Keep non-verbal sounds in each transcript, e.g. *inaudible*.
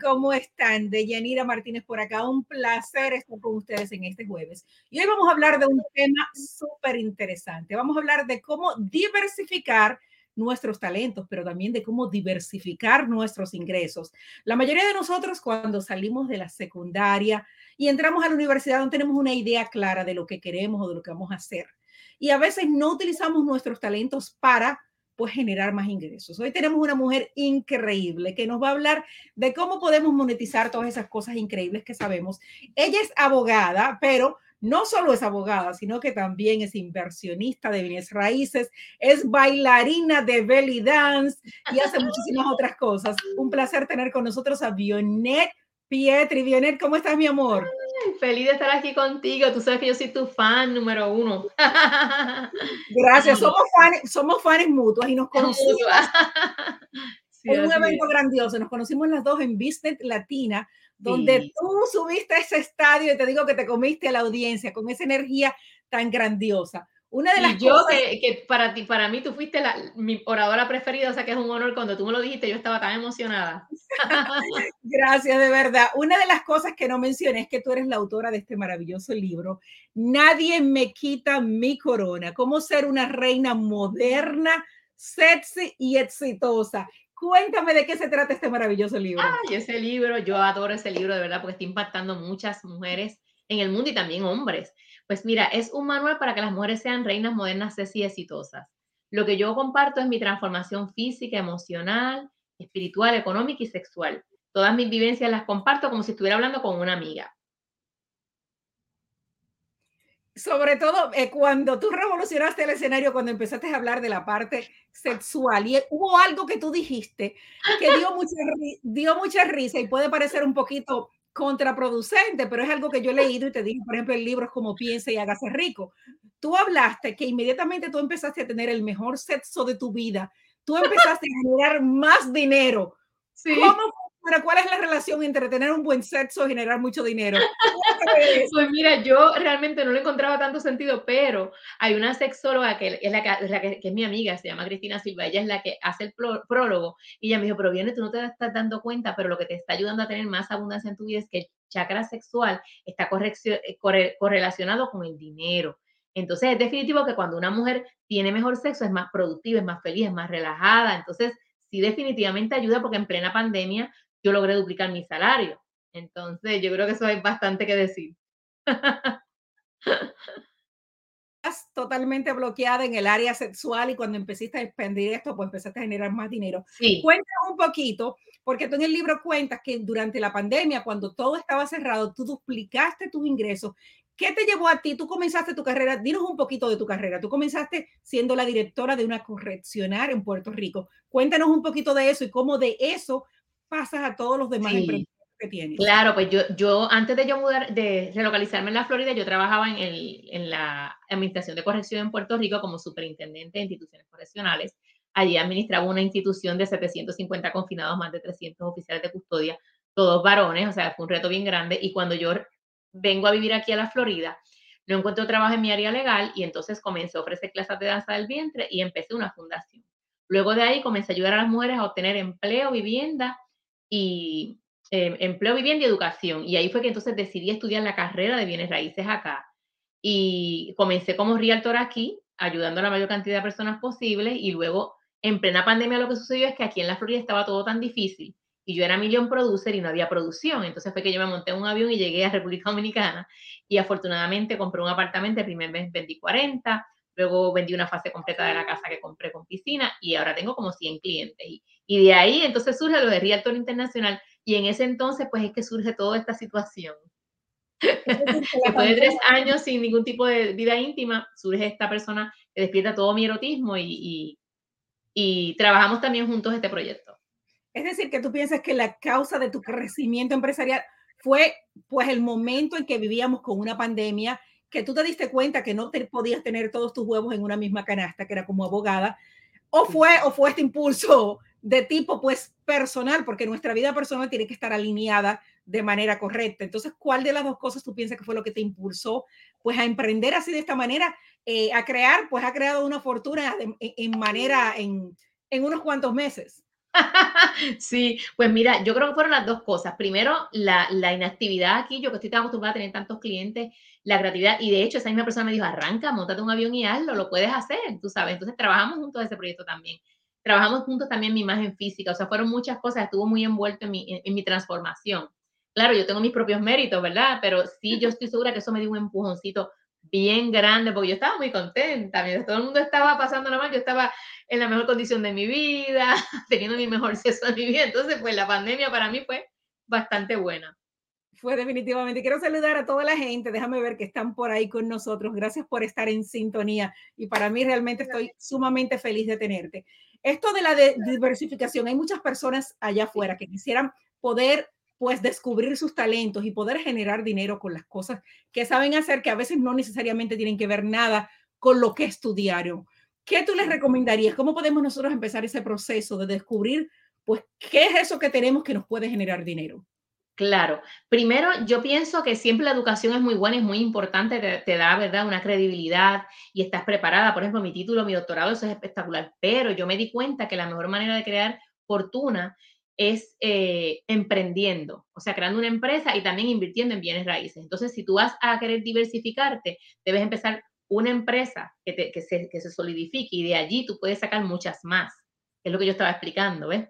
¿cómo están? De Yanira Martínez por acá, un placer estar con ustedes en este jueves. Y hoy vamos a hablar de un tema súper interesante. Vamos a hablar de cómo diversificar nuestros talentos, pero también de cómo diversificar nuestros ingresos. La mayoría de nosotros cuando salimos de la secundaria y entramos a la universidad no tenemos una idea clara de lo que queremos o de lo que vamos a hacer. Y a veces no utilizamos nuestros talentos para pues generar más ingresos. Hoy tenemos una mujer increíble que nos va a hablar de cómo podemos monetizar todas esas cosas increíbles que sabemos. Ella es abogada, pero no solo es abogada, sino que también es inversionista de bienes raíces, es bailarina de belly dance y hace muchísimas otras cosas. Un placer tener con nosotros a Bionet Pietri. Bionet, ¿cómo estás, mi amor? feliz de estar aquí contigo. Tú sabes que yo soy tu fan número uno. *laughs* Gracias. Somos fans, somos fans mutuos y nos conocimos *laughs* en un evento grandioso. Nos conocimos las dos en Business Latina, donde tú subiste a ese estadio y te digo que te comiste a la audiencia con esa energía tan grandiosa. Una de las yo que, para ti, para mí tú fuiste la, mi oradora preferida, o sea que es un honor cuando tú me lo dijiste, yo estaba tan emocionada. *laughs* Gracias, de verdad. Una de las cosas que no mencioné es que tú eres la autora de este maravilloso libro, Nadie me quita mi corona, cómo ser una reina moderna, sexy y exitosa. Cuéntame de qué se trata este maravilloso libro. Ay, ese libro, yo adoro ese libro de verdad porque está impactando muchas mujeres en el mundo y también hombres. Pues mira, es un manual para que las mujeres sean reinas modernas, y exitosas. Lo que yo comparto es mi transformación física, emocional, espiritual, económica y sexual. Todas mis vivencias las comparto como si estuviera hablando con una amiga. Sobre todo eh, cuando tú revolucionaste el escenario, cuando empezaste a hablar de la parte sexual, y hubo algo que tú dijiste que dio mucha, dio mucha risa y puede parecer un poquito contraproducente, pero es algo que yo he leído y te digo, por ejemplo, el libro es como piensa y hágase rico. Tú hablaste que inmediatamente tú empezaste a tener el mejor sexo de tu vida, tú empezaste a generar más dinero. Sí. ¿Cómo pero ¿cuál es la relación entre tener un buen sexo y generar mucho dinero? *laughs* pues mira, yo realmente no le encontraba tanto sentido, pero hay una sexóloga que es la que, es mi amiga, se llama Cristina Silva, ella es la que hace el prólogo y ella me dijo, pero viene, tú no te estás dando cuenta, pero lo que te está ayudando a tener más abundancia en tu vida es que el chakra sexual está eh, correlacionado con el dinero. Entonces es definitivo que cuando una mujer tiene mejor sexo es más productiva, es más feliz, es más relajada. Entonces sí definitivamente ayuda porque en plena pandemia yo logré duplicar mi salario. Entonces, yo creo que eso hay bastante que decir. *laughs* Estás totalmente bloqueada en el área sexual y cuando empezaste a expandir esto, pues empezaste a generar más dinero. Sí. Cuéntanos un poquito, porque tú en el libro cuentas que durante la pandemia, cuando todo estaba cerrado, tú duplicaste tus ingresos. ¿Qué te llevó a ti? Tú comenzaste tu carrera, dinos un poquito de tu carrera. Tú comenzaste siendo la directora de una correccional en Puerto Rico. Cuéntanos un poquito de eso y cómo de eso pasas a todos los demás que tienes. Claro, pues yo, yo antes de yo mudar, de relocalizarme en la Florida, yo trabajaba en, el, en la Administración de Corrección en Puerto Rico como superintendente de instituciones correccionales. Allí administraba una institución de 750 confinados, más de 300 oficiales de custodia, todos varones, o sea, fue un reto bien grande. Y cuando yo vengo a vivir aquí a la Florida, no encuentro trabajo en mi área legal y entonces comencé a ofrecer clases de danza del vientre y empecé una fundación. Luego de ahí comencé a ayudar a las mujeres a obtener empleo, vivienda y em, empleo, vivienda y educación. Y ahí fue que entonces decidí estudiar la carrera de bienes raíces acá. Y comencé como realtor aquí, ayudando a la mayor cantidad de personas posible. Y luego, en plena pandemia, lo que sucedió es que aquí en la Florida estaba todo tan difícil. Y yo era million producer y no había producción. Entonces fue que yo me monté en un avión y llegué a República Dominicana. Y afortunadamente compré un apartamento, el primer mes vendí 40, luego vendí una fase completa de la casa que compré con piscina y ahora tengo como 100 clientes. Y y de ahí entonces surge lo de Realtor Internacional y en ese entonces pues es que surge toda esta situación. *laughs* Después de tres años sin ningún tipo de vida íntima, surge esta persona que despierta todo mi erotismo y, y, trabajamos también juntos este proyecto. Es decir, que tú piensas que la causa de tu crecimiento empresarial fue pues el momento en que vivíamos con una pandemia, que tú te diste cuenta que no te podías tener todos tus huevos en una misma canasta, que era como abogada, o fue, o fue este impulso de tipo pues personal, porque nuestra vida personal tiene que estar alineada de manera correcta. Entonces, ¿cuál de las dos cosas tú piensas que fue lo que te impulsó pues a emprender así de esta manera, eh, a crear, pues ha creado una fortuna en, manera, en, en, unos cuantos meses? *laughs* sí, pues mira, yo creo que fueron las dos cosas. Primero, la, inactividad aquí, yo que estoy tan acostumbrada a tener tantos clientes, la creatividad, y de hecho esa misma persona me dijo, arranca, montate un avión y hazlo, lo puedes hacer, tú sabes. Entonces trabajamos juntos ese proyecto también. Trabajamos juntos también mi imagen física, o sea, fueron muchas cosas, estuvo muy envuelto en mi, en mi transformación. Claro, yo tengo mis propios méritos, ¿verdad? Pero sí, yo estoy segura que eso me dio un empujoncito bien grande, porque yo estaba muy contenta, mientras todo el mundo estaba pasando mal, yo estaba en la mejor condición de mi vida, *laughs* teniendo mi mejor sexo de mi vida, entonces pues la pandemia para mí fue bastante buena. Fue definitivamente. Quiero saludar a toda la gente, déjame ver que están por ahí con nosotros, gracias por estar en sintonía. Y para mí realmente estoy sumamente feliz de tenerte. Esto de la diversificación, hay muchas personas allá afuera que quisieran poder pues descubrir sus talentos y poder generar dinero con las cosas que saben hacer, que a veces no necesariamente tienen que ver nada con lo que estudiaron. ¿Qué tú les recomendarías? ¿Cómo podemos nosotros empezar ese proceso de descubrir, pues, qué es eso que tenemos que nos puede generar dinero? Claro, primero yo pienso que siempre la educación es muy buena, es muy importante, te, te, da, ¿verdad?, una credibilidad y estás preparada. Por ejemplo, mi título, mi doctorado, eso es espectacular, pero yo me di cuenta que la mejor manera de crear fortuna es eh, emprendiendo, o sea, creando una empresa y también invirtiendo en bienes raíces. Entonces, si tú vas a querer diversificarte, debes empezar una empresa que, que, se, que se solidifique y de allí tú puedes sacar muchas más. Es lo que yo estaba explicando, ¿ves?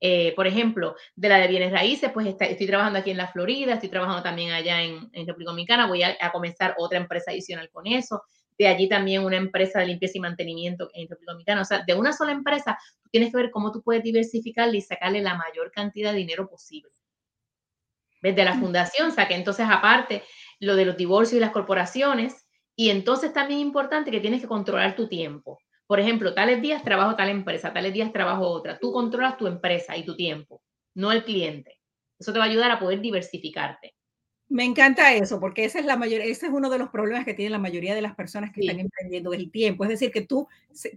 Eh, por ejemplo, de la de bienes raíces, pues estoy trabajando aquí en la Florida, estoy trabajando también allá en, en República Dominicana, voy a, a, comenzar otra empresa adicional con eso de allí también una empresa de limpieza y mantenimiento en República Dominicana. O sea, de una sola empresa, tú tienes que ver cómo tú puedes diversificarle y sacarle la mayor cantidad de dinero posible. Desde la fundación saqué entonces aparte lo de los divorcios y las corporaciones. Y entonces también es importante que tienes que controlar tu tiempo. Por ejemplo, tales días trabajo tal empresa, tales días trabajo otra. Tú controlas tu empresa y tu tiempo, no el cliente. Eso te va a ayudar a poder diversificarte. Me encanta eso, porque esa es la mayor, ese es uno de los problemas que tienen la mayoría de las personas que sí. están emprendiendo, el tiempo. Es decir, que tú,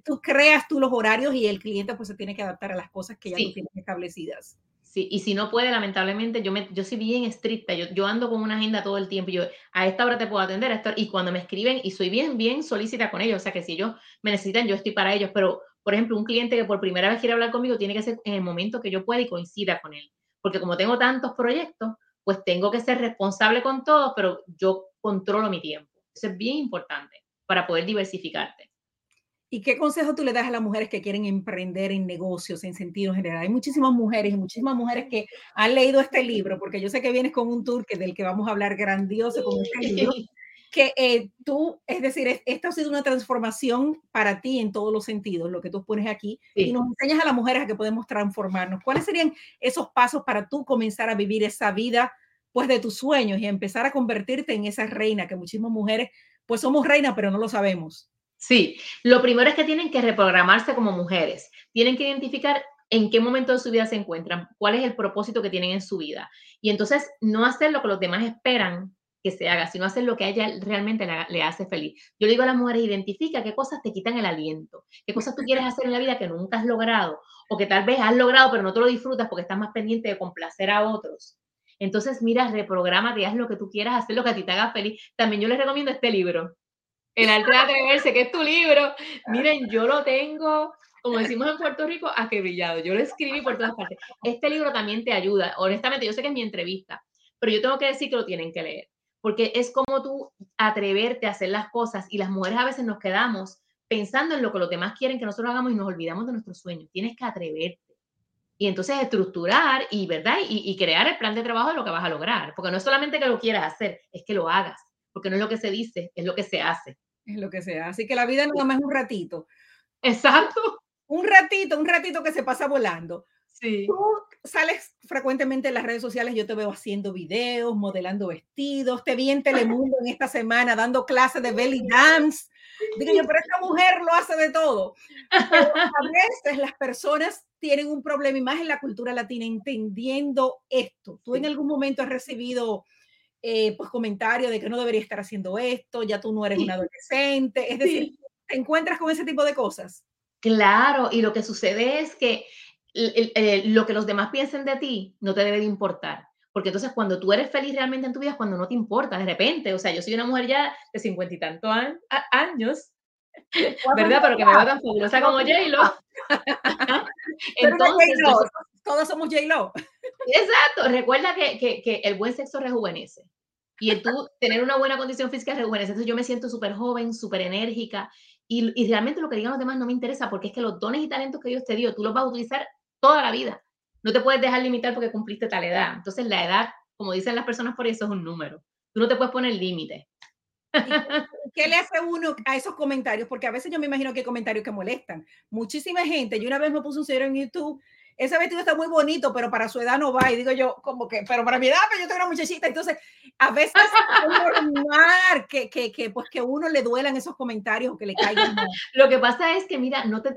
tú creas tú los horarios y el cliente pues se tiene que adaptar a las cosas que ya sí. tú tienes establecidas. Sí, y si no puede, lamentablemente, yo, me, yo soy bien estricta, yo, yo ando con una agenda todo el tiempo, yo a esta hora te puedo atender, a esta, y cuando me escriben, y soy bien, bien solícita con ellos, o sea que si ellos me necesitan, yo estoy para ellos, pero, por ejemplo, un cliente que por primera vez quiere hablar conmigo, tiene que ser en el momento que yo pueda y coincida con él, porque como tengo tantos proyectos, pues tengo que ser responsable con todo, pero yo controlo mi tiempo. Eso es bien importante para poder diversificarte. ¿Y qué consejo tú le das a las mujeres que quieren emprender en negocios en sentido general? Hay muchísimas mujeres y muchísimas mujeres que han leído este libro, porque yo sé que vienes con un tour que del que vamos a hablar grandioso con este libro, *laughs* que eh, tú, es decir, esta ha sido una transformación para ti en todos los sentidos, lo que tú pones aquí, sí. y nos enseñas a las mujeres a que podemos transformarnos. ¿Cuáles serían esos pasos para tú comenzar a vivir esa vida, pues, de tus sueños y empezar a convertirte en esa reina que muchísimas mujeres, pues, somos reinas, pero no lo sabemos? Sí, lo primero es que tienen que reprogramarse como mujeres, tienen que identificar en qué momento de su vida se encuentran, cuál es el propósito que tienen en su vida. Y entonces no hacer lo que los demás esperan que se haga, sino hacer lo que a ella realmente le, le, hace feliz. Yo le digo a las mujeres, identifica qué cosas te quitan el aliento, qué cosas tú quieres hacer en la vida que nunca has logrado, o que tal vez has logrado pero no te lo disfrutas porque estás más pendiente de complacer a otros. Entonces, mira, reprográmate, haz lo que tú quieras, hacer lo que a ti te haga feliz. También yo les recomiendo este libro, El arte de atreverse, que es tu libro. Miren, yo lo tengo, como decimos en Puerto Rico, a que brillado. Yo lo escribí por todas partes. Este libro también te ayuda. Honestamente, yo sé que es mi entrevista, pero yo tengo que decir que lo tienen que leer porque es como tú atreverte a hacer las cosas y las mujeres a veces nos quedamos pensando en lo que los demás quieren que nosotros hagamos y nos olvidamos de nuestros sueños. Tienes que atreverte. Y entonces estructurar y, ¿verdad? Y, y, crear el plan de trabajo de lo que vas a lograr. Porque no es solamente que lo quieras hacer, es que lo hagas. Porque no es lo que se dice, es lo que se hace. Es lo que se hace. Así que la vida no más es un ratito. Exacto. Un ratito, un ratito que se pasa volando. Sí. Tú sales frecuentemente en las redes sociales, yo te veo haciendo videos, modelando vestidos, te vi en Telemundo en esta semana dando clases de belly dance. Digo yo, pero esta mujer lo hace de todo. Pero a veces las personas tienen un problema, y más en la cultura latina, entendiendo esto. ¿Tú en algún momento has recibido eh, pues comentarios de que no debería estar haciendo esto, ya tú no eres sí. un adolescente? Es decir, sí. ¿te encuentras con ese tipo de cosas? Claro, y lo que sucede es que el, el, lo que los demás piensen de ti no te debe de importar. Porque entonces cuando tú eres feliz realmente en tu vida es cuando no te importa de repente. O sea, yo soy una mujer ya de cincuenta y tantos años ¿Verdad? Pero que me veo tan fabulosa como *laughs* J-Lo. Entonces, todos somos J-Lo. Exacto. Recuerda que, que, que, el buen sexo rejuvenece. Y el tú tener una buena condición física rejuvenece. Entonces yo me siento súper joven, súper enérgica. Y, y, realmente lo que digan los demás no me interesa porque es que los dones y talentos que Dios te dio, tú los vas a utilizar toda la vida. No te puedes dejar limitar porque cumpliste tal edad. Entonces la edad, como dicen las personas por eso, es un número. Tú no te puedes poner límite. *laughs* ¿Qué le hace uno a esos comentarios? Porque a veces yo me imagino que hay comentarios que molestan. Muchísima gente. Yo una vez me puse un señor en YouTube ese vestido está muy bonito, pero para su edad no va. Y digo yo, como que, pero para mi edad, pero yo tengo una muchachita. Entonces, a veces es normal que, que, que, pues, que uno le duelan esos comentarios o que le caigan. *laughs* Lo que pasa es que, mira, no te,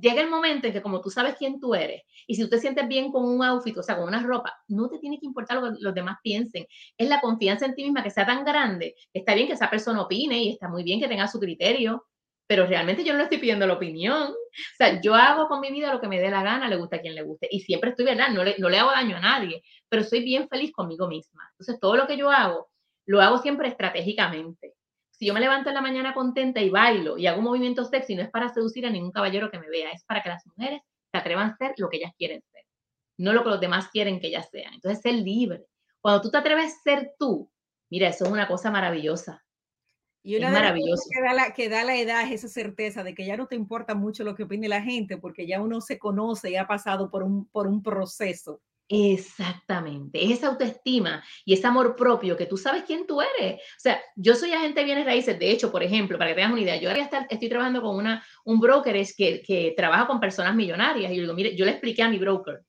llega el momento en que como tú sabes quién tú eres, y si tú te sientes bien con un outfit, o sea, con una ropa, no te tiene que importar lo que los demás piensen. Es la confianza en ti misma que sea tan grande. Está bien que esa persona opine y está muy bien que tenga su criterio, pero realmente yo no le estoy pidiendo la opinión. O sea, yo hago con mi vida lo que me dé la gana, le gusta a quien le guste. Y siempre estoy, ¿verdad? No le, no le hago daño a nadie, pero soy bien feliz conmigo misma. Entonces, todo lo que yo hago, lo hago siempre estratégicamente. Si yo me levanto en la mañana contenta y bailo y hago un movimiento sexy, no es para seducir a ningún caballero que me vea, es para que las mujeres se atrevan a ser lo que ellas quieren ser, no lo que los demás quieren que ellas sean. Entonces, ser libre. Cuando tú te atreves a ser tú, mira, eso es una cosa maravillosa. Y una es maravilloso. Que da, la, que da la edad es esa certeza de que ya no te importa mucho lo que opine la gente, porque ya uno se conoce y ha pasado por un, por un proceso. Exactamente, es esa autoestima y ese amor propio que tú sabes quién tú eres. O sea, yo soy agente de bienes raíces, de hecho, por ejemplo, para que tengas una idea, yo ahora estoy trabajando con una, un broker que, que trabaja con personas millonarias y yo digo, mire, yo le expliqué a mi broker,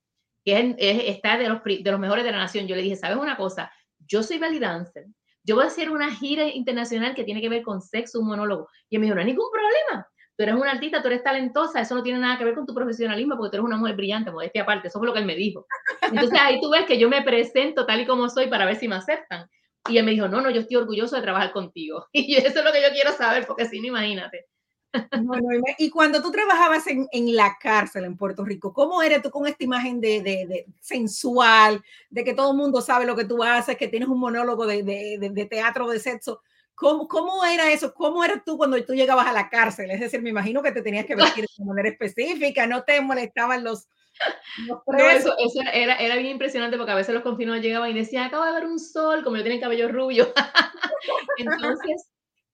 que es, está de los, de los mejores de la nación, yo le dije, ¿sabes una cosa? Yo soy belly dancer, yo voy a hacer una gira internacional que tiene que ver con sexo, un monólogo. Y él me dijo, no hay ningún problema. Tú eres una artista, tú eres talentosa, eso no tiene nada que ver con tu profesionalismo porque tú eres una mujer brillante, modestia aparte, eso fue lo que él me dijo. Entonces ahí tú ves que yo me presento tal y como soy para ver si me aceptan. Y él me dijo, no, no, yo estoy orgulloso de trabajar contigo. *laughs* Y eso es lo que yo quiero saber, porque si no, imagínate. Y cuando tú trabajabas en, en, la cárcel en Puerto Rico, ¿cómo eres tú con esta imagen de, de, de sensual, de que todo el mundo sabe lo que tú haces, que tienes un monólogo de, de teatro de sexo? ¿Cómo, ¿Cómo, era eso? ¿Cómo eras tú cuando tú llegabas a la cárcel? Es decir, me imagino que te tenías que vestir de manera específica, no te molestaban los... no, eso, eso era, era, bien impresionante porque a veces los confinados llegaban y decían, acabo de ver un sol, como yo tenía el cabello rubio. *laughs* Entonces,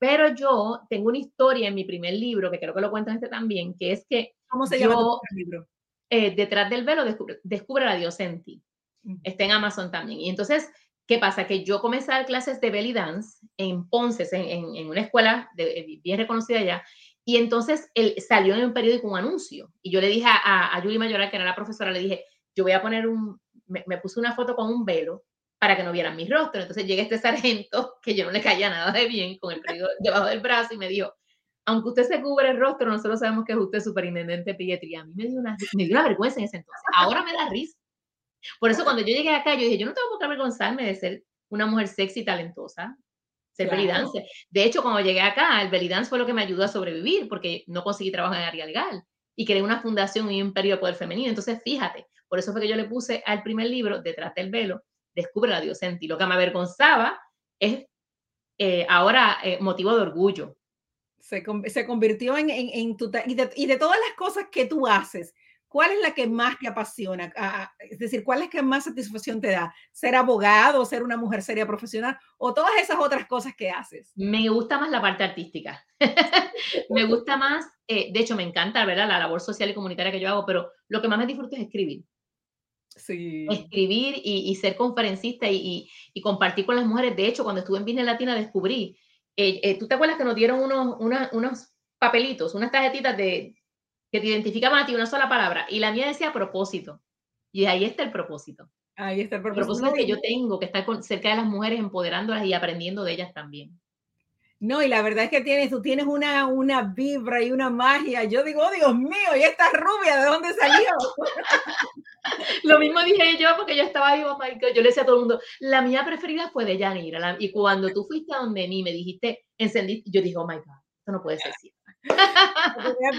pero yo tengo una historia en mi primer libro, que creo que lo cuenta este también, que es que. ¿Cómo se llama tu libro? Eh, Detrás del velo, descubre, descubre la Dios en ti. Está en Amazon también. Y entonces, ¿qué pasa? Que yo comencé a dar clases de belly dance en Ponce, en, en, una escuela de, eh, bien reconocida allá. Y entonces él salió en un periódico un anuncio. Y yo le dije a, a Julie Mayoral, que era la profesora, le dije, yo voy a poner un, me, me puse una foto con un velo para que no vieran mi rostro. Entonces llega este sargento, *laughs* que yo no le caía nada de bien, con el periódico debajo del brazo y me dijo, aunque usted se cubre el rostro, nosotros sabemos que es usted superintendente Pietri. A mí me dio, una, me dio una vergüenza en ese entonces. Ahora me da risa. Por eso cuando yo llegué acá, yo dije, yo no tengo por qué avergonzarme de ser una mujer sexy y talentosa, ser claro. De hecho, cuando llegué acá, el belly fue lo que me ayudó a sobrevivir, porque no conseguí trabajo en área legal. Y creé una fundación y un periodo de poder femenino. Entonces, fíjate, por eso fue que yo le puse al primer libro, Detrás del velo, descubre la Dios en ti. Lo que me avergonzaba es eh, ahora eh, motivo de orgullo. Se, se convirtió en, en, en tu... Y de, y de, todas las cosas que tú haces, ¿cuál es la que más te apasiona? Ah, es decir, ¿cuál es la que más satisfacción te da? ¿Ser abogado, ser una mujer seria profesional o todas esas otras cosas que haces? Me gusta más la parte artística. *laughs* me gusta más, eh, de hecho me encanta, ¿verdad? La labor social y comunitaria que yo hago, pero lo que más me disfruto es escribir escribir y, ser conferencista y, compartir con las mujeres. De hecho, cuando estuve en Business Latina descubrí, eh, eh, ¿tú te acuerdas que nos dieron unos, unos papelitos, unas tarjetitas de, que te identificaban a ti una sola palabra? Y la mía decía propósito. Y ahí está el propósito. Ahí está el propósito. El propósito que yo tengo, que estar cerca de las mujeres, empoderándolas y aprendiendo de ellas también. No, y la verdad es que tienes, tú tienes una, una vibra y una magia. Yo digo, oh, Dios mío, y esta rubia, ¿de dónde salió? *laughs* Lo mismo dije yo, porque yo estaba ahí, oh yo le decía a todo el mundo, la mía preferida fue de Yanira. y cuando tú fuiste a donde mí, me dijiste, encendí, yo dije, oh my God, esto no puede ser cierto.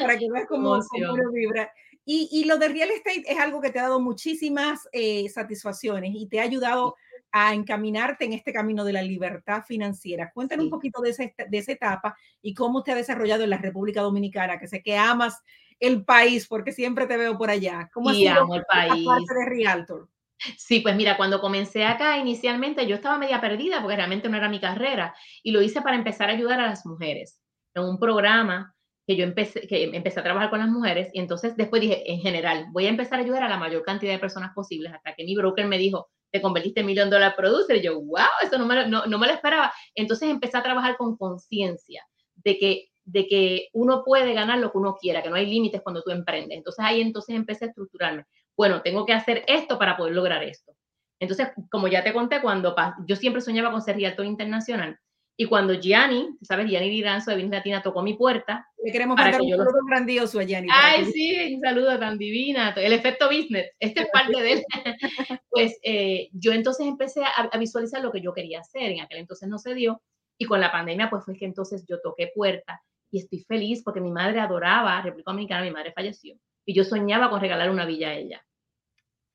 Para que veas cómo, cómo vibra. Y, y, lo de real estate es algo que te ha dado muchísimas eh, satisfacciones y te ha ayudado a encaminarte en este camino de la libertad financiera. Cuéntanos un poquito de, de esa etapa y cómo te ha desarrollado en la República Dominicana, que sé que amas el país porque siempre te veo por allá. ¿Cómo y amo el país. parte de Realtor? Sí, pues mira, cuando comencé acá inicialmente yo estaba media perdida porque realmente no era mi carrera y lo hice para empezar a ayudar a las mujeres en un programa que yo empecé, que empecé a trabajar con las mujeres y entonces después dije, en general, voy a empezar a ayudar a la mayor cantidad de personas posibles hasta que mi broker me dijo, te convertiste en millón dólar producer y yo, wow, eso no me, no, no me lo esperaba. Entonces empecé a trabajar con conciencia de que de que uno puede ganar lo que uno quiera, que no hay límites cuando tú emprendes. Entonces ahí entonces empecé a estructurarme bueno, tengo que hacer esto para poder lograr esto. Entonces, como ya te conté, cuando yo siempre soñaba con ser realtor internacional, y cuando Gianni, ¿sabes? Gianni Liranzo de Business Latina tocó mi puerta. Le queremos mandar un saludo grandioso a Gianni. Ay, sí, un saludo tan divina. El efecto business, este es parte de él. *laughs* pues eh, yo entonces empecé a, a, visualizar lo que yo quería hacer. En aquel entonces no se dio. Y con la pandemia, pues fue que entonces yo toqué puerta. Y estoy feliz porque mi madre adoraba República Dominicana, mi madre falleció. Y yo soñaba con regalar una villa a ella.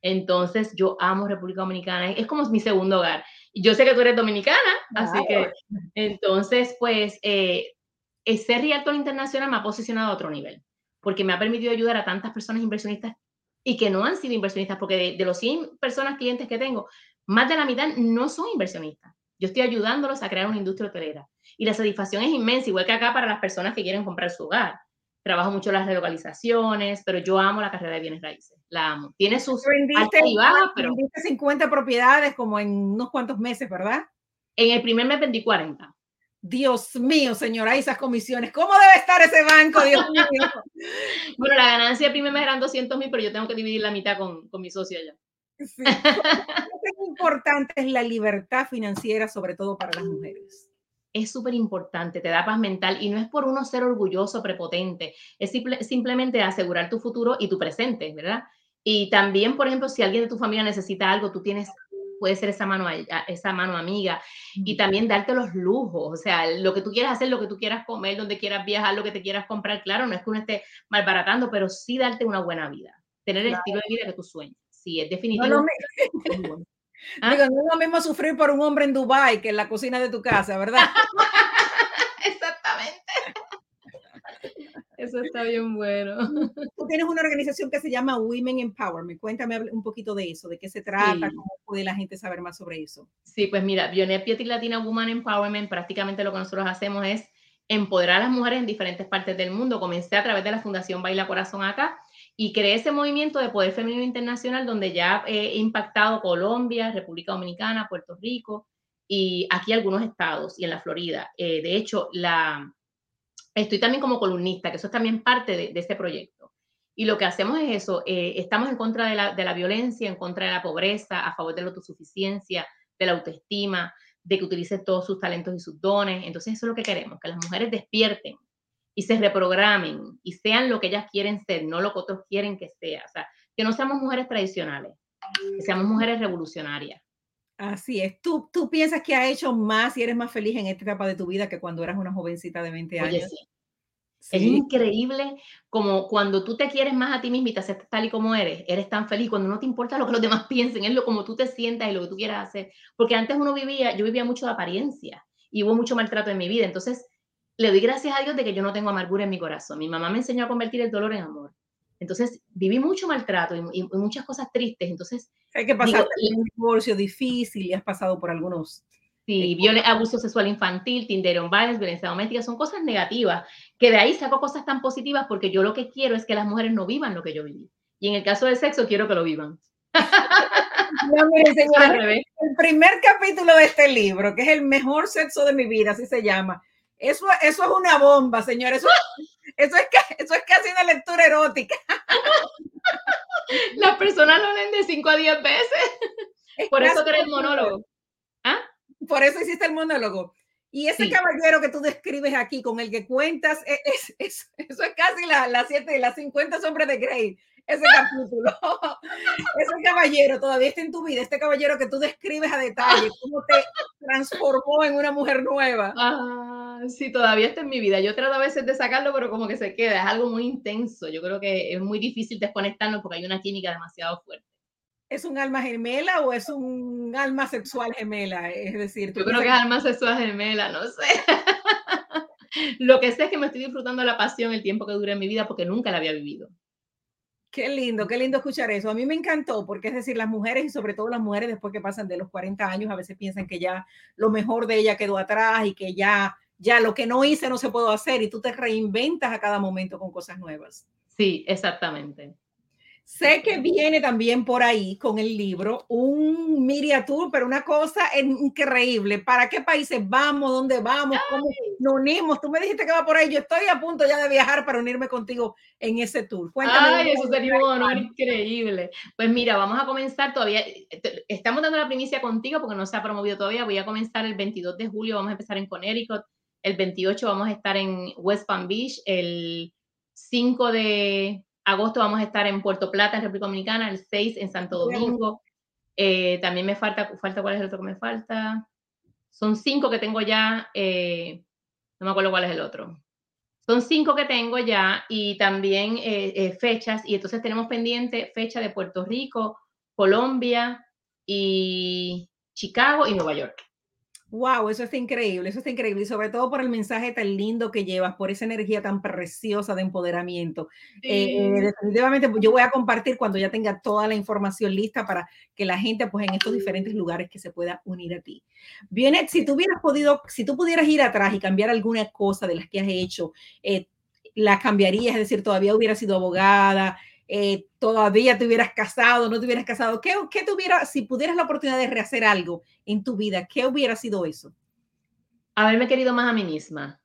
Entonces, yo amo República Dominicana, es como mi segundo hogar. Y yo sé que tú eres dominicana, así que, entonces, pues, eh, ser Realtor Internacional me ha posicionado a otro nivel, porque me ha permitido ayudar a tantas personas inversionistas y que no han sido inversionistas, porque de, los 100 personas clientes que tengo, más de la mitad no son inversionistas. Yo estoy ayudándolos a crear una industria hotelera. Y la satisfacción es inmensa, igual que acá para las personas que quieren comprar su hogar trabajo mucho las relocalizaciones, pero yo amo la carrera de bienes raíces, la amo. Tiene sus vendiste, pero... Vendiste 50 propiedades como en unos cuantos meses, ¿verdad? En el primer mes vendí 40. Dios mío, señora, esas comisiones, ¿cómo debe estar ese banco, Dios *laughs* mío? bueno, la ganancia del primer mes eran 200 mil, pero yo tengo que dividir la mitad con, con mi socia ya. Sí. ¿Qué importante es la libertad financiera, sobre todo para las mujeres? Es súper importante, te da paz mental y no es por uno ser orgulloso, prepotente, es simplemente asegurar tu futuro y tu presente, ¿verdad? Y también, por ejemplo, si alguien de tu familia necesita algo, tú tienes, puede ser esa mano, esa mano amiga y también darte los lujos, o sea, lo que tú quieras hacer, lo que tú quieras comer, donde quieras viajar, lo que te quieras comprar, claro, no es que uno esté malbaratando, pero sí darte una buena vida, tener el estilo de vida que tú sueñas. Sí, es definitivo. No, *laughs* ¿Ah? Digo, no es lo mismo sufrir por un hombre en Dubai que en la cocina de tu casa, ¿verdad? *laughs* Exactamente. Eso está bien bueno. Tú tienes una organización que se llama Women Empowerment. Cuéntame un poquito de eso, de qué se trata, cómo puede la gente saber más sobre eso. Sí, pues mira, Bionet Pietri Latina Women Empowerment, prácticamente lo que nosotros hacemos es empoderar a las mujeres en diferentes partes del mundo. Comencé a través de la Fundación Baila Corazón acá y creé ese movimiento de poder femenino internacional donde ya he impactado Colombia, República Dominicana, Puerto Rico y aquí algunos estados y en la Florida. Eh, de hecho, la, estoy también como columnista, que eso es también parte de, este proyecto. Y lo que hacemos es eso, eh, estamos en contra de la, de la violencia, en contra de la pobreza, a favor de la autosuficiencia, de la autoestima, de que utilice todos sus talentos y sus dones. Entonces eso es lo que queremos, que las mujeres despierten y se reprogramen y sean lo que ellas quieren ser, no lo que otros quieren que sea. O sea, que no seamos mujeres tradicionales, que seamos mujeres revolucionarias. Así es. ¿Tú, tú piensas que ha hecho más y eres más feliz en esta etapa de tu vida que cuando eras una jovencita de 20 años? Oye, sí. Es increíble como cuando tú te quieres más a ti misma y te aceptas tal y como eres, eres tan feliz cuando no te importa lo que los demás piensen, es lo como tú te sientas y lo que tú quieras hacer. Porque antes uno vivía, yo vivía mucho de apariencia y hubo mucho maltrato en mi vida. Entonces, le doy gracias a Dios de que yo no tengo amargura en mi corazón. Mi mamá me enseñó a convertir el dolor en amor. Entonces, viví mucho maltrato y, muchas cosas tristes. Entonces, hay que pasar un divorcio difícil y has pasado por algunos. Sí, abuso sexual infantil, Tinder on violence, violencia doméstica, son cosas negativas, que de ahí saco cosas tan positivas porque yo lo que quiero es que las mujeres no vivan lo que yo viví. Y en el caso del sexo, quiero que lo vivan. *laughs* No, miren, señora, el primer capítulo de este libro, que es el mejor sexo de mi vida, así se llama, eso, eso es una bomba, señor. Eso, eso, es, eso es casi una lectura erótica. Las personas lo leen de 5 a 10 veces. Por eso el monólogo. ¿Ah? Por eso hiciste el monólogo. Y ese caballero que tú describes aquí, con el que cuentas, e, es, eso es casi las la siete, las 50 sombras de Grey ese capítulo. *laughs* ese caballero todavía está en tu vida, este caballero que tú describes a detalle, cómo te transformó en una mujer nueva. Ah, sí, todavía está en mi vida. Yo trato a veces de sacarlo, pero como que se queda, es algo muy intenso. Yo creo que es muy difícil desconectarnos porque hay una química demasiado fuerte. ¿Es un alma gemela o es un alma sexual gemela? Es decir, yo creo que es alma sexual gemela, no sé. *laughs* Lo que sé es que me estoy disfrutando la pasión el tiempo que dure en mi vida porque nunca la había vivido. Qué lindo, qué lindo escuchar eso. A mí me encantó porque es decir, las mujeres y sobre todo las mujeres después que pasan de los 40 años a veces piensan que ya lo mejor de ella quedó atrás y que ya ya lo que no hice no se puede hacer y tú te reinventas a cada momento con cosas nuevas. Sí, exactamente. Sé que viene también por ahí con el libro un Miria Tour, pero una cosa increíble. ¿Para qué países vamos? ¿Dónde vamos? ¿Cómo nos unimos? Tú me dijiste que va por ahí. Yo estoy a punto ya de viajar para unirme contigo en ese tour. Cuéntame. Ay, eso sería un honor increíble. Pues mira, vamos a comenzar todavía. Estamos dando la primicia contigo porque no se ha promovido todavía. Voy a comenzar el 22 de julio. Vamos a empezar en Connecticut. El 28 vamos a estar en West Palm Beach. El 5 de agosto vamos a estar en Puerto Plata, en República Dominicana, el 6 en Santo Domingo. Eh, también me falta, falta, ¿cuál es el otro que me falta? Son cinco que tengo ya, eh, no me acuerdo cuál es el otro. Son cinco que tengo ya y también eh, fechas, y entonces tenemos pendiente fecha de Puerto Rico, Colombia y Chicago y Nueva York. Wow, eso está increíble, eso está increíble y sobre todo por el mensaje tan lindo que llevas, por esa energía tan preciosa de empoderamiento. Eh, definitivamente pues, yo voy a compartir cuando ya tenga toda la información lista para que la gente pues en estos diferentes lugares que se pueda unir a ti. Bien, si tú hubieras podido, si tú pudieras ir atrás y cambiar alguna cosa de las que has hecho, eh, la cambiarías, es decir, todavía hubiera sido abogada, eh, todavía te hubieras casado, no te hubieras casado, ¿qué, qué te si pudieras la oportunidad de rehacer algo en tu vida, qué hubiera sido eso? Haberme querido más a mí misma.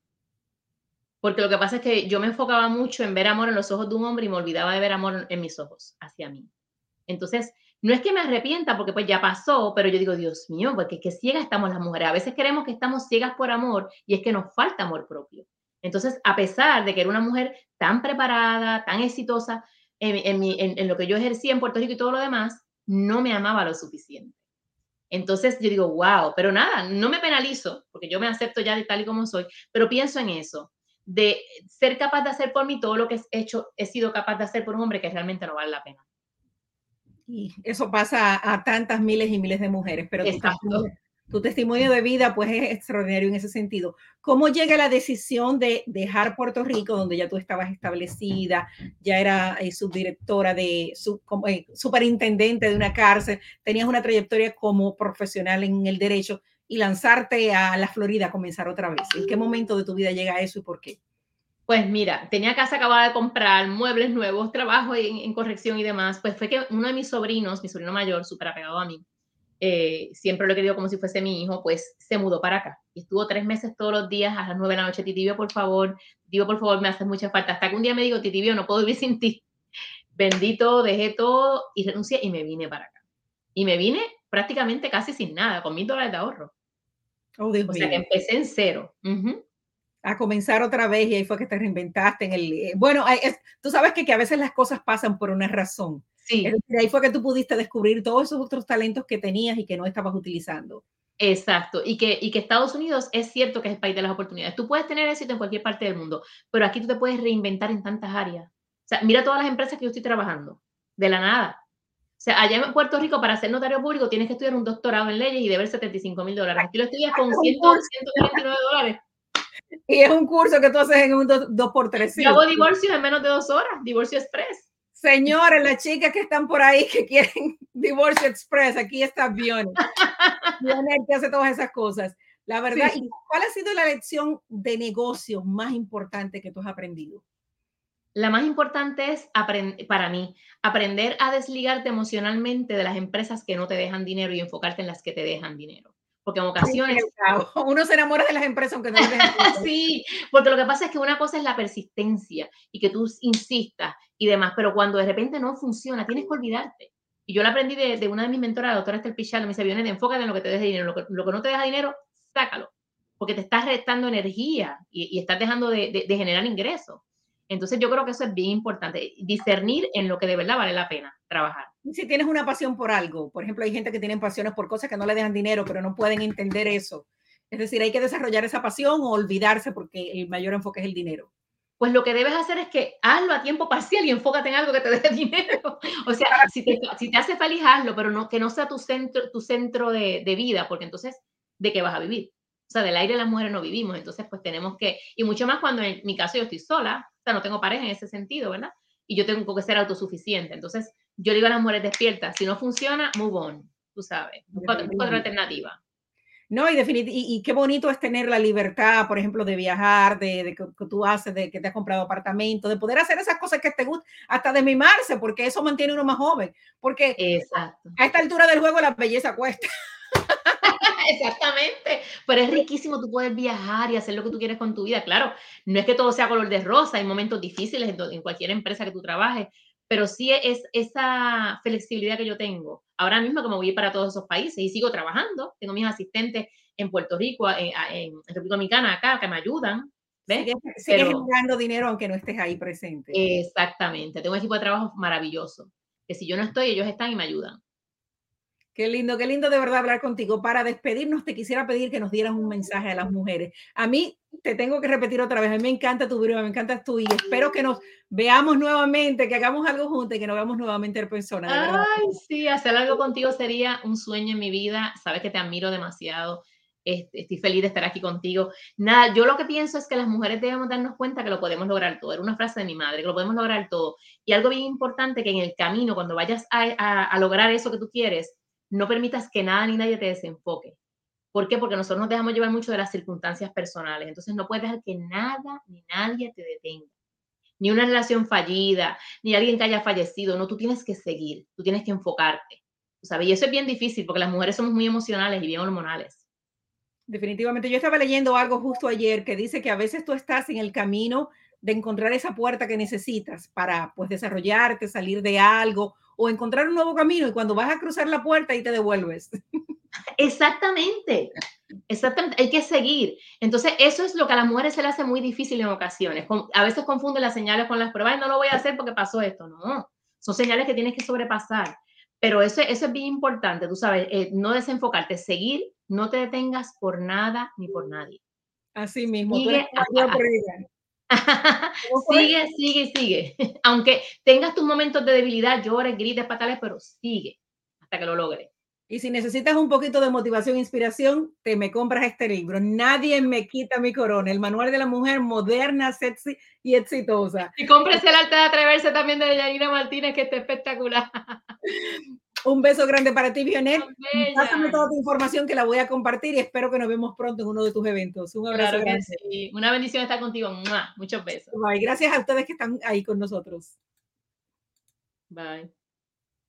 Porque lo que pasa es que yo me enfocaba mucho en ver amor en los ojos de un hombre y me olvidaba de ver amor en mis ojos hacia mí. Entonces, no es que me arrepienta porque pues ya pasó, pero yo digo, Dios mío, porque qué ciega estamos las mujeres. A veces creemos que estamos ciegas por amor y es que nos falta amor propio. Entonces, a pesar de que era una mujer tan preparada, tan exitosa, en, lo que yo ejercía en Puerto Rico y todo lo demás, no me amaba lo suficiente. Entonces yo digo, wow, pero nada, no me penalizo, porque yo me acepto ya de tal y como soy, pero pienso en eso, de ser capaz de hacer por mí todo lo que he hecho, he sido capaz de hacer por un hombre que realmente no vale la pena. Y eso pasa a tantas miles y miles de mujeres, pero Exacto tu testimonio de vida pues es extraordinario en ese sentido. ¿Cómo llega la decisión de dejar Puerto Rico, donde ya tú estabas establecida, ya era eh, subdirectora de, su, eh, superintendente de una cárcel, tenías una trayectoria como profesional en el derecho y lanzarte a la Florida comenzar otra vez? ¿En qué momento de tu vida llega eso y por qué? Pues mira, tenía casa acabada de comprar, muebles nuevos, trabajo en, en corrección y demás. Pues fue que uno de mis sobrinos, mi sobrino mayor, súper apegado a mí, eh, siempre lo he querido como si fuese mi hijo, pues se mudó para acá. Y estuvo tres meses todos los días a las nueve de la noche, Titibio, por favor, digo, por favor, me hace mucha falta. Hasta que un día me digo, Titibio, no puedo vivir *laughs* sin ti. Bendito, dejé todo y renuncié y me vine para acá. Y me vine prácticamente casi sin nada, con mil dólares de ahorro. Oh, o sea que empecé en cero. A comenzar otra vez y ahí fue que te reinventaste en el... Eh, bueno, tú sabes que, que a veces las cosas pasan por una razón. Sí. ahí fue que tú pudiste descubrir todos esos otros talentos que tenías y que no estabas utilizando. Exacto, y que, y que Estados Unidos es cierto que es el país de las oportunidades. Tú puedes tener éxito en cualquier parte del mundo, pero aquí tú te puedes reinventar en tantas áreas. O sea, mira todas las empresas que yo estoy trabajando, de la nada. O sea, allá en Puerto Rico, para ser notario público, tienes que estudiar un doctorado en leyes y deber 75 mil dólares. Aquí lo estudias con 129 dólares. Y es un curso que tú haces en un 2x3. Yo hago divorcios en menos de dos horas, divorcio express. Señores, las chicas que están por ahí que quieren *laughs* Divorce Express, aquí está Bion. *laughs* que hace todas esas cosas. La verdad, ¿cuál ha sido la lección de negocio más importante que tú has aprendido? La más importante es para mí aprender a desligarte emocionalmente de las empresas que no te dejan dinero y enfocarte en las que te dejan dinero porque en ocasiones... *laughs* Uno se enamora de las empresas aunque no *laughs* Sí, porque lo que pasa es que una cosa es la persistencia y que tú insistas y demás, pero cuando de repente no funciona, tienes que olvidarte. Y yo lo aprendí de, una de mis mentoras, la doctora Esther Pichal, me dice, viene enfócate en lo que te deja dinero, lo que, lo que, no te deja dinero, sácalo, porque te estás restando energía y, y estás dejando de, de generar ingresos. Entonces yo creo que eso es bien importante, discernir en lo que de verdad vale la pena trabajar. Si tienes una pasión por algo, por ejemplo, hay gente que tiene pasiones por cosas que no le dejan dinero, pero no pueden entender eso. Es decir, hay que desarrollar esa pasión o olvidarse porque el mayor enfoque es el dinero. pues lo que debes hacer es que hazlo a tiempo parcial y enfócate en algo que te dé *laughs* dinero. O sea, si te, si te hace feliz, hazlo, pero no, que no sea tu centro, tu centro de, de vida, porque entonces, ¿de qué vas a vivir? O sea, del aire las mujeres no vivimos, entonces pues tenemos que, y mucho más cuando en mi caso yo estoy sola, o sea, no tengo pareja en ese sentido, ¿verdad? Y yo tengo que ser autosuficiente. Entonces, yo digo a las mujeres despiertas, si no funciona, move on, tú sabes, busca otra alternativa. No, y, y, y, qué bonito es tener la libertad, por ejemplo, de viajar, de, de, que, tú haces, de que te has comprado apartamento, de poder hacer esas cosas que te gustan, hasta de mimarse, porque eso mantiene uno más joven. Porque Exacto. a esta altura del juego la belleza cuesta. *laughs* *laughs* Exactamente, pero es riquísimo tú poder viajar y hacer lo que tú quieres con tu vida. Claro, no es que todo sea color de rosa, hay momentos difíciles en, cualquier empresa que tú trabajes, pero sí es esa flexibilidad que yo tengo. Ahora mismo que me voy para todos esos países y sigo trabajando, tengo mis asistentes en Puerto Rico, en, en República Dominicana, acá, que me ayudan. ¿ves? Sigues, generando dinero aunque no estés ahí presente. Exactamente, tengo un equipo de trabajo maravilloso, que si yo no estoy, ellos están y me ayudan. Qué lindo, qué lindo de verdad hablar contigo. Para despedirnos, te quisiera pedir que nos dieras un mensaje a las mujeres. A mí, te tengo que repetir otra vez, a mí me encanta tu video, me encanta tú y espero que nos veamos nuevamente, que hagamos algo juntos y que nos veamos nuevamente en persona. Ay, sí, hacer algo contigo sería un sueño en mi vida. Sabes que te admiro demasiado. Estoy feliz de estar aquí contigo. Nada, yo lo que pienso es que las mujeres debemos darnos cuenta que lo podemos lograr todo. Era una frase de mi madre, que lo podemos lograr todo. Y algo bien importante, que en el camino, cuando vayas a, a lograr eso que tú quieres, no permitas que nada ni nadie te desenfoque. ¿Por qué? Porque nosotros nos dejamos llevar mucho de las circunstancias personales. Entonces no puedes dejar que nada ni nadie te detenga. Ni una relación fallida, ni alguien que haya fallecido. No, tú tienes que seguir, tú tienes que enfocarte. ¿sabes? Y eso es bien difícil porque las mujeres somos muy emocionales y bien hormonales. Definitivamente. Yo estaba leyendo algo justo ayer que dice que a veces tú estás en el camino de encontrar esa puerta que necesitas para pues desarrollarte, salir de algo o encontrar un nuevo camino y cuando vas a cruzar la puerta y te devuelves. *laughs* Exactamente, exactamente, hay que seguir. Entonces, eso es lo que a las mujeres se les hace muy difícil en ocasiones. A veces confunden las señales con las pruebas y no lo voy a hacer porque pasó esto. No, son señales que tienes que sobrepasar. Pero eso, eso es bien importante, tú sabes, eh, no desenfocarte, seguir, no te detengas por nada ni por nadie. Así mismo. sigue, *laughs* sigue, sigue. *laughs* Aunque tengas tus momentos de debilidad, llores, grites, patales, pero sigue hasta que lo logres. Y si necesitas un poquito de motivación e inspiración, te me compras este libro. Nadie me quita mi corona. El manual de la mujer moderna, sexy y exitosa. Y compres el arte de atreverse también de Yanina Martínez, que está espectacular. *laughs* Un beso grande para ti, Vionet. Pásame toda tu información que la voy a compartir y espero que nos vemos pronto en uno de tus eventos. Un abrazo grande. Una bendición estar contigo. Muchos besos. Bye. Gracias a ustedes que están ahí con nosotros. Bye.